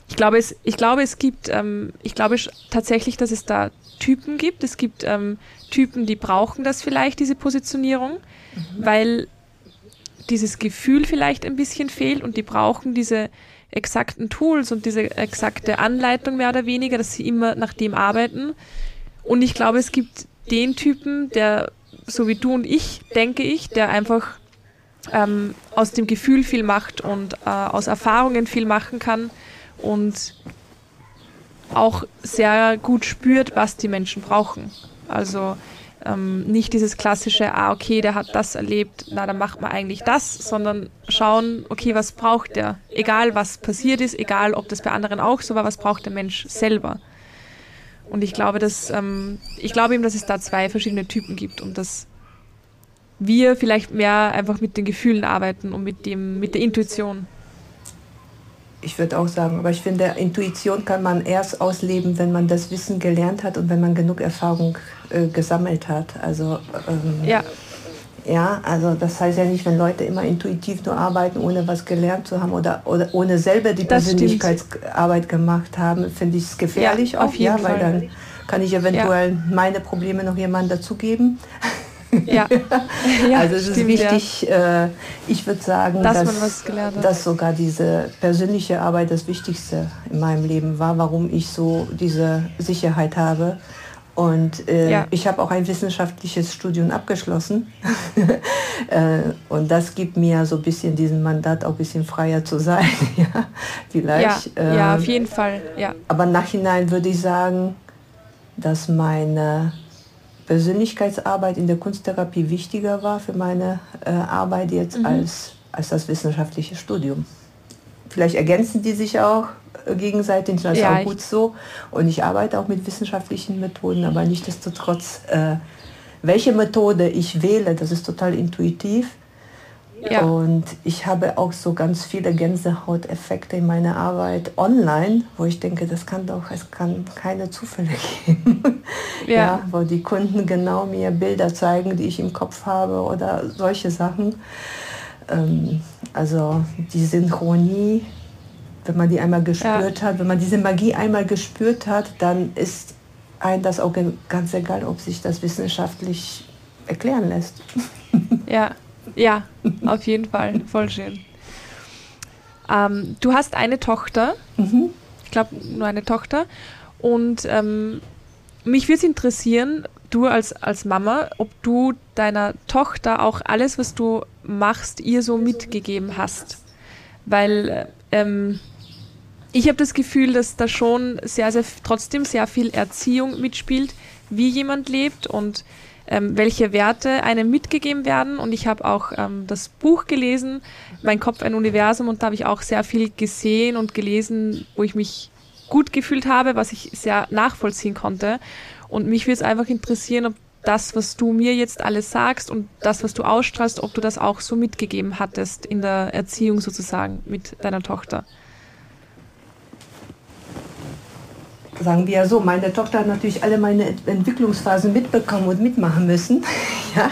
ich glaube, es, ich glaube, es gibt, ähm, ich glaube tatsächlich, dass es da Typen gibt. Es gibt ähm, Typen, die brauchen das vielleicht, diese Positionierung, mhm. weil dieses Gefühl vielleicht ein bisschen fehlt und die brauchen diese exakten Tools und diese exakte Anleitung mehr oder weniger, dass sie immer nach dem arbeiten. Und ich glaube, es gibt den Typen, der, so wie du und ich, denke ich, der einfach ähm, aus dem Gefühl viel macht und äh, aus Erfahrungen viel machen kann und auch sehr gut spürt, was die Menschen brauchen. Also ähm, nicht dieses klassische, ah, okay, der hat das erlebt, na, dann macht man eigentlich das, sondern schauen, okay, was braucht der? Egal, was passiert ist, egal, ob das bei anderen auch so war, was braucht der Mensch selber? Und ich glaube, dass, ähm, ich glaube eben, dass es da zwei verschiedene Typen gibt und dass wir vielleicht mehr einfach mit den Gefühlen arbeiten und mit dem, mit der Intuition ich würde auch sagen, aber ich finde, Intuition kann man erst ausleben, wenn man das Wissen gelernt hat und wenn man genug Erfahrung äh, gesammelt hat. Also ähm, ja. Ja, also das heißt ja nicht, wenn Leute immer intuitiv nur arbeiten, ohne was gelernt zu haben oder, oder ohne selber die das Persönlichkeitsarbeit stimmt. gemacht haben, finde ich es gefährlich ja, auch, ja, weil Fall. dann kann ich eventuell ja. meine Probleme noch jemandem dazugeben. Ja. ja also es stimmt, ist wichtig, ja. äh, ich würde sagen, dass, dass, dass, sogar diese persönliche Arbeit das Wichtigste in meinem Leben war, warum ich so diese Sicherheit habe. Und äh, ja. ich habe auch ein wissenschaftliches Studium abgeschlossen. äh, und das gibt mir so ein bisschen diesen Mandat, auch ein bisschen freier zu sein. ja, vielleicht. Ja, ja, auf jeden Fall. Ja. Aber nachhinein würde ich sagen, dass meine Persönlichkeitsarbeit in der Kunsttherapie wichtiger war für meine äh, Arbeit jetzt mhm. als, als das wissenschaftliche Studium. Vielleicht ergänzen die sich auch äh, gegenseitig, das ist ja, auch gut so. Und ich arbeite auch mit wissenschaftlichen Methoden, aber nichtsdestotrotz, äh, welche Methode ich wähle, das ist total intuitiv. Ja. Und ich habe auch so ganz viele Gänsehauteffekte in meiner Arbeit online, wo ich denke, das kann doch, es kann keine Zufälle geben. Ja. ja. wo die Kunden genau mir Bilder zeigen, die ich im Kopf habe oder solche Sachen. Ähm, also die Synchronie, wenn man die einmal gespürt ja. hat, wenn man diese Magie einmal gespürt hat, dann ist ein das auch ganz egal, ob sich das wissenschaftlich erklären lässt. Ja. Ja, auf jeden Fall. Voll schön. Ähm, du hast eine Tochter. Mhm. Ich glaube, nur eine Tochter. Und ähm, mich würde es interessieren, du als, als Mama, ob du deiner Tochter auch alles, was du machst, ihr so mitgegeben hast. Weil ähm, ich habe das Gefühl, dass da schon sehr, sehr, trotzdem sehr viel Erziehung mitspielt, wie jemand lebt und ähm, welche Werte einem mitgegeben werden. Und ich habe auch ähm, das Buch gelesen, Mein Kopf ein Universum, und da habe ich auch sehr viel gesehen und gelesen, wo ich mich gut gefühlt habe, was ich sehr nachvollziehen konnte. Und mich würde es einfach interessieren, ob das, was du mir jetzt alles sagst und das, was du ausstrahlst, ob du das auch so mitgegeben hattest in der Erziehung sozusagen mit deiner Tochter. sagen wir so, meine Tochter hat natürlich alle meine Entwicklungsphasen mitbekommen und mitmachen müssen. ja,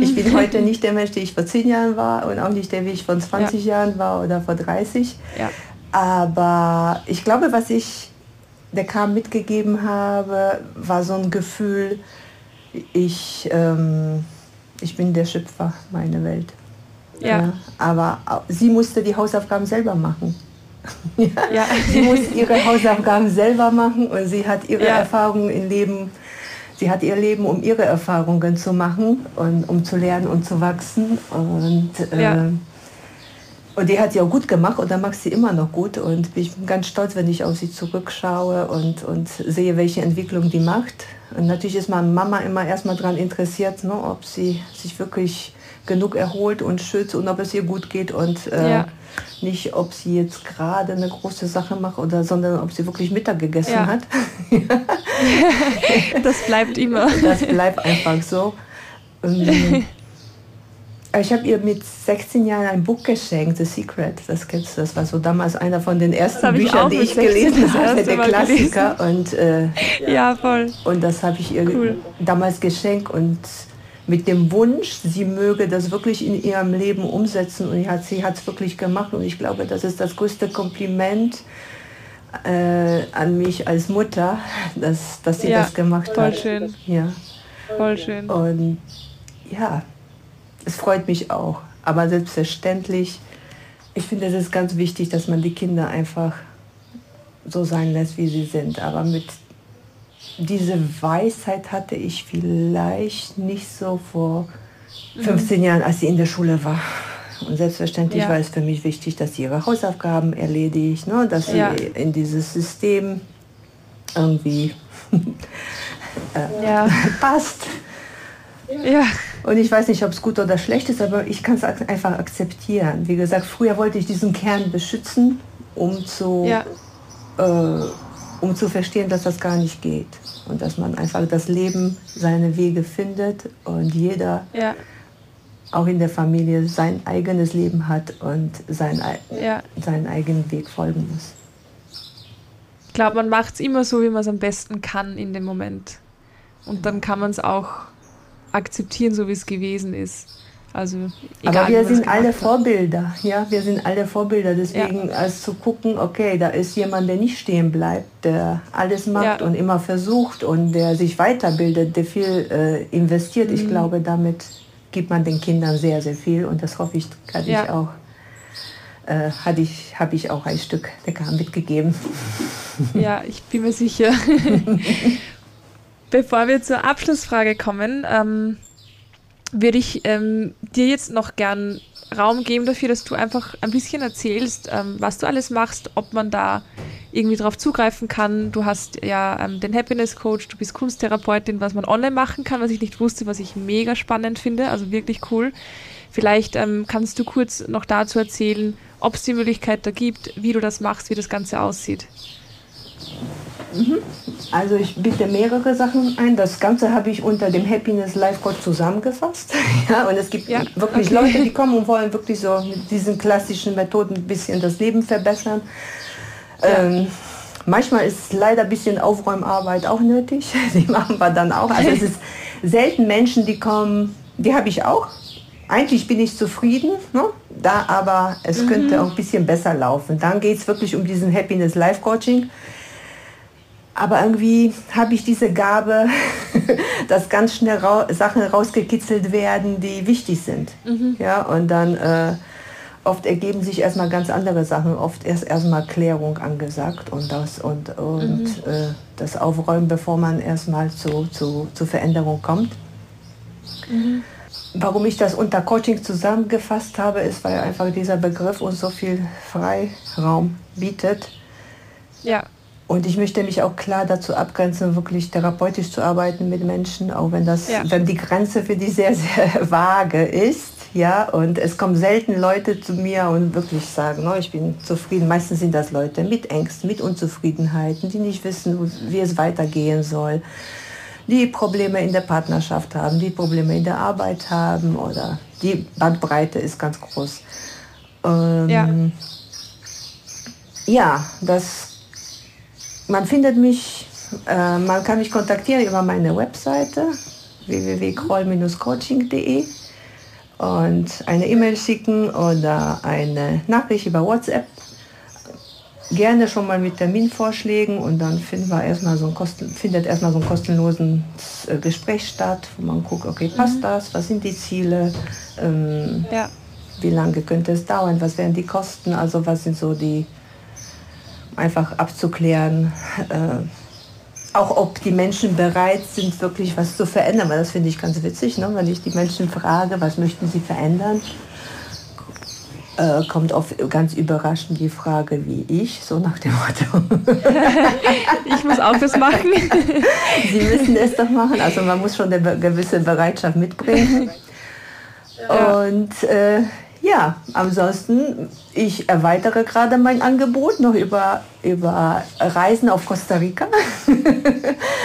ich bin heute nicht der Mensch, der ich vor zehn Jahren war und auch nicht der, wie ich vor 20 ja. Jahren war oder vor 30. Ja. Aber ich glaube, was ich der Kam mitgegeben habe, war so ein Gefühl, ich, ähm, ich bin der Schöpfer meiner Welt. Ja. ja. Aber sie musste die Hausaufgaben selber machen. ja. ja. Sie muss ihre Hausaufgaben selber machen und sie hat ihre ja. Erfahrungen im Leben, sie hat ihr Leben, um ihre Erfahrungen zu machen und um zu lernen und zu wachsen. Und, äh, und die hat sie auch gut gemacht und dann macht sie immer noch gut. Und ich bin ganz stolz, wenn ich auf sie zurückschaue und, und sehe, welche Entwicklung die macht. Und natürlich ist meine Mama immer erstmal daran interessiert, ne, ob sie sich wirklich genug erholt und schützt und ob es ihr gut geht und äh, ja. nicht, ob sie jetzt gerade eine große Sache macht oder sondern ob sie wirklich Mittag gegessen ja. hat. das bleibt immer. Das bleibt einfach so. Ähm, ich habe ihr mit 16 Jahren ein Buch geschenkt, The Secret. Das kennst du, das war so damals einer von den ersten Büchern, die ich gelesen habe, der Klassiker. Und, äh, ja, voll. Und das habe ich ihr cool. damals geschenkt und mit dem Wunsch, sie möge das wirklich in ihrem Leben umsetzen. Und sie hat es wirklich gemacht. Und ich glaube, das ist das größte Kompliment äh, an mich als Mutter, dass, dass sie ja, das gemacht voll hat. Voll schön. Ja. Voll schön. Und ja, es freut mich auch. Aber selbstverständlich, ich finde, es ist ganz wichtig, dass man die Kinder einfach so sein lässt, wie sie sind. Aber mit diese Weisheit hatte ich vielleicht nicht so vor 15 mhm. Jahren, als sie in der Schule war. Und selbstverständlich ja. war es für mich wichtig, dass sie ihre Hausaufgaben erledigt, ne? dass sie ja. in dieses System irgendwie äh, ja. passt. Ja. Und ich weiß nicht, ob es gut oder schlecht ist, aber ich kann es einfach akzeptieren. Wie gesagt, früher wollte ich diesen Kern beschützen, um zu, ja. äh, um zu verstehen, dass das gar nicht geht und dass man einfach das Leben seine Wege findet und jeder ja. auch in der Familie sein eigenes Leben hat und sein, ja. seinen eigenen Weg folgen muss. Ich glaube, man macht es immer so, wie man es am besten kann in dem Moment. Und dann kann man es auch akzeptieren, so wie es gewesen ist. Also, egal, Aber wir sind alle Vorbilder, ja, wir sind alle Vorbilder. Deswegen, ja. als zu gucken, okay, da ist jemand, der nicht stehen bleibt, der alles macht ja. und immer versucht und der sich weiterbildet, der viel äh, investiert. Mhm. Ich glaube, damit gibt man den Kindern sehr, sehr viel und das hoffe ich, kann ja. ich auch. Äh, hatte ich, habe ich auch ein Stück lecker mitgegeben. Ja, ich bin mir sicher. Bevor wir zur Abschlussfrage kommen, ähm, würde ich ähm, dir jetzt noch gern Raum geben dafür, dass du einfach ein bisschen erzählst, ähm, was du alles machst, ob man da irgendwie darauf zugreifen kann. Du hast ja ähm, den Happiness Coach, du bist Kunsttherapeutin, was man online machen kann, was ich nicht wusste, was ich mega spannend finde, also wirklich cool. Vielleicht ähm, kannst du kurz noch dazu erzählen, ob es die Möglichkeit da gibt, wie du das machst, wie das Ganze aussieht. Mhm. Also ich biete mehrere Sachen ein. Das Ganze habe ich unter dem Happiness Life Coach zusammengefasst. ja, und es gibt ja, wirklich okay. Leute, die kommen und wollen wirklich so mit diesen klassischen Methoden ein bisschen das Leben verbessern. Ja. Ähm, manchmal ist leider ein bisschen Aufräumarbeit auch nötig. Die machen wir dann auch. Also es ist selten Menschen, die kommen, die habe ich auch. Eigentlich bin ich zufrieden, ne? da aber es mhm. könnte auch ein bisschen besser laufen. Dann geht es wirklich um diesen Happiness Life Coaching. Aber irgendwie habe ich diese Gabe, dass ganz schnell ra Sachen rausgekitzelt werden, die wichtig sind. Mhm. Ja, und dann äh, oft ergeben sich erstmal ganz andere Sachen, oft erst erstmal Klärung angesagt und das und, und mhm. äh, das Aufräumen, bevor man erstmal zu, zu, zu Veränderung kommt. Mhm. Warum ich das unter Coaching zusammengefasst habe, ist, weil einfach dieser Begriff uns so viel Freiraum bietet. Ja. Und ich möchte mich auch klar dazu abgrenzen, wirklich therapeutisch zu arbeiten mit Menschen, auch wenn das, ja. wenn die Grenze für die sehr, sehr vage ist. Ja, und es kommen selten Leute zu mir und wirklich sagen, oh, ich bin zufrieden. Meistens sind das Leute mit Ängsten, mit Unzufriedenheiten, die nicht wissen, wie es weitergehen soll, die Probleme in der Partnerschaft haben, die Probleme in der Arbeit haben oder die Bandbreite ist ganz groß. Ähm, ja. ja, das man findet mich, äh, man kann mich kontaktieren über meine Webseite www.kroll-coaching.de und eine E-Mail schicken oder eine Nachricht über WhatsApp. Gerne schon mal mit Terminvorschlägen und dann finden wir erstmal so ein Kosten, findet erstmal so ein kostenlosen äh, Gespräch statt, wo man guckt, okay, passt mhm. das, was sind die Ziele, ähm, ja. wie lange könnte es dauern, was wären die Kosten, also was sind so die einfach abzuklären, äh, auch ob die Menschen bereit sind, wirklich was zu verändern. Weil das finde ich ganz witzig, ne? wenn ich die Menschen frage, was möchten sie verändern, äh, kommt oft ganz überraschend die Frage, wie ich, so nach dem Motto. ich muss auch das machen. sie müssen es doch machen. Also man muss schon eine gewisse Bereitschaft mitbringen. Ja. Und äh, ja, ansonsten, ich erweitere gerade mein Angebot noch über, über Reisen auf Costa Rica.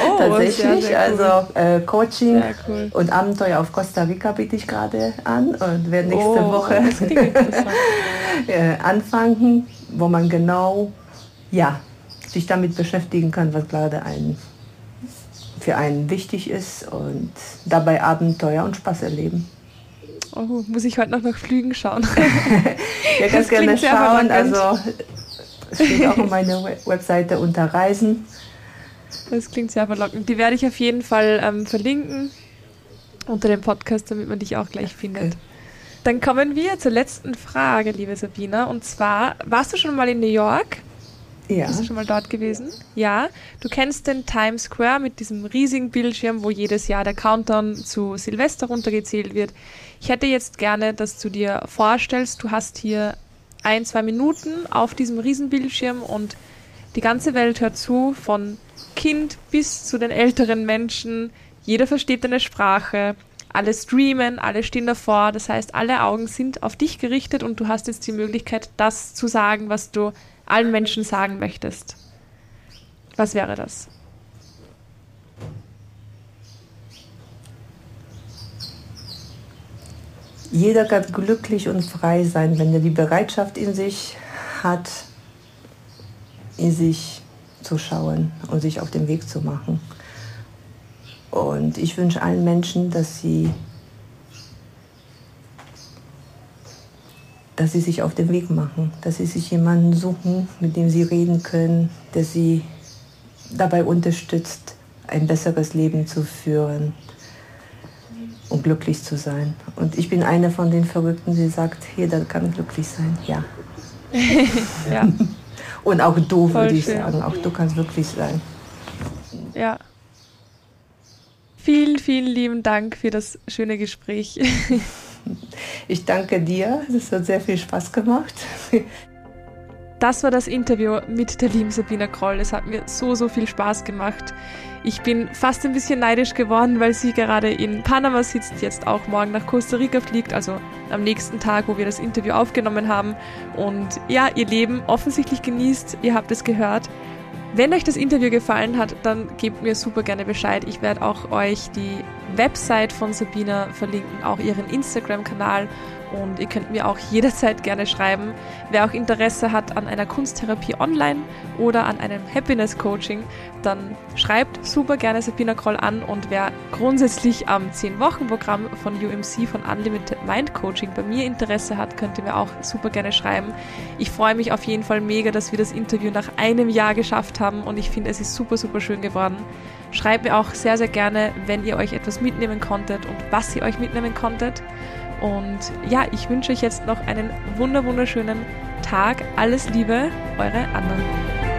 Oh, Tatsächlich, sehr, sehr cool. also äh, Coaching cool. und Abenteuer auf Costa Rica biete ich gerade an und werde nächste oh, Woche äh, anfangen, wo man genau ja, sich damit beschäftigen kann, was gerade ein, für einen wichtig ist und dabei Abenteuer und Spaß erleben. Oh, muss ich heute noch nach Flügen schauen? ja, ganz gerne schauen. Also es steht auch auf meiner Webseite unter Reisen. Das klingt sehr verlockend. Die werde ich auf jeden Fall ähm, verlinken unter dem Podcast, damit man dich auch gleich findet. Dann kommen wir zur letzten Frage, liebe Sabina. Und zwar, warst du schon mal in New York? Ja. Bist du schon mal dort gewesen? Ja. Du kennst den Times Square mit diesem riesigen Bildschirm, wo jedes Jahr der Countdown zu Silvester runtergezählt wird. Ich hätte jetzt gerne, dass du dir vorstellst, du hast hier ein, zwei Minuten auf diesem Riesenbildschirm und die ganze Welt hört zu, von Kind bis zu den älteren Menschen. Jeder versteht deine Sprache. Alle streamen, alle stehen davor. Das heißt, alle Augen sind auf dich gerichtet und du hast jetzt die Möglichkeit, das zu sagen, was du allen Menschen sagen möchtest. Was wäre das? Jeder kann glücklich und frei sein, wenn er die Bereitschaft in sich hat, in sich zu schauen und sich auf den Weg zu machen. Und ich wünsche allen Menschen, dass sie dass sie sich auf den Weg machen, dass sie sich jemanden suchen, mit dem sie reden können, der sie dabei unterstützt, ein besseres Leben zu führen und glücklich zu sein. Und ich bin eine von den Verrückten, die sagt, jeder kann glücklich sein. Ja. ja. Und auch du, Voll würde ich schön. sagen. Auch du kannst glücklich sein. Ja. Vielen, vielen lieben Dank für das schöne Gespräch. Ich danke dir. Es hat sehr viel Spaß gemacht. Das war das Interview mit der lieben Sabina Kroll. Es hat mir so, so viel Spaß gemacht. Ich bin fast ein bisschen neidisch geworden, weil sie gerade in Panama sitzt, jetzt auch morgen nach Costa Rica fliegt, also am nächsten Tag, wo wir das Interview aufgenommen haben. Und ja, ihr Leben offensichtlich genießt. Ihr habt es gehört. Wenn euch das Interview gefallen hat, dann gebt mir super gerne Bescheid. Ich werde auch euch die Website von Sabina verlinken, auch ihren Instagram-Kanal und ihr könnt mir auch jederzeit gerne schreiben, wer auch Interesse hat an einer Kunsttherapie online oder an einem Happiness Coaching, dann schreibt super gerne Sabina Kroll an und wer grundsätzlich am 10-Wochen-Programm von UMC von Unlimited Mind Coaching bei mir Interesse hat, könnt ihr mir auch super gerne schreiben. Ich freue mich auf jeden Fall mega, dass wir das Interview nach einem Jahr geschafft haben und ich finde, es ist super, super schön geworden. Schreibt mir auch sehr, sehr gerne, wenn ihr euch etwas mitnehmen konntet und was ihr euch mitnehmen konntet. Und ja, ich wünsche euch jetzt noch einen wunder wunderschönen Tag. Alles Liebe, eure Anna.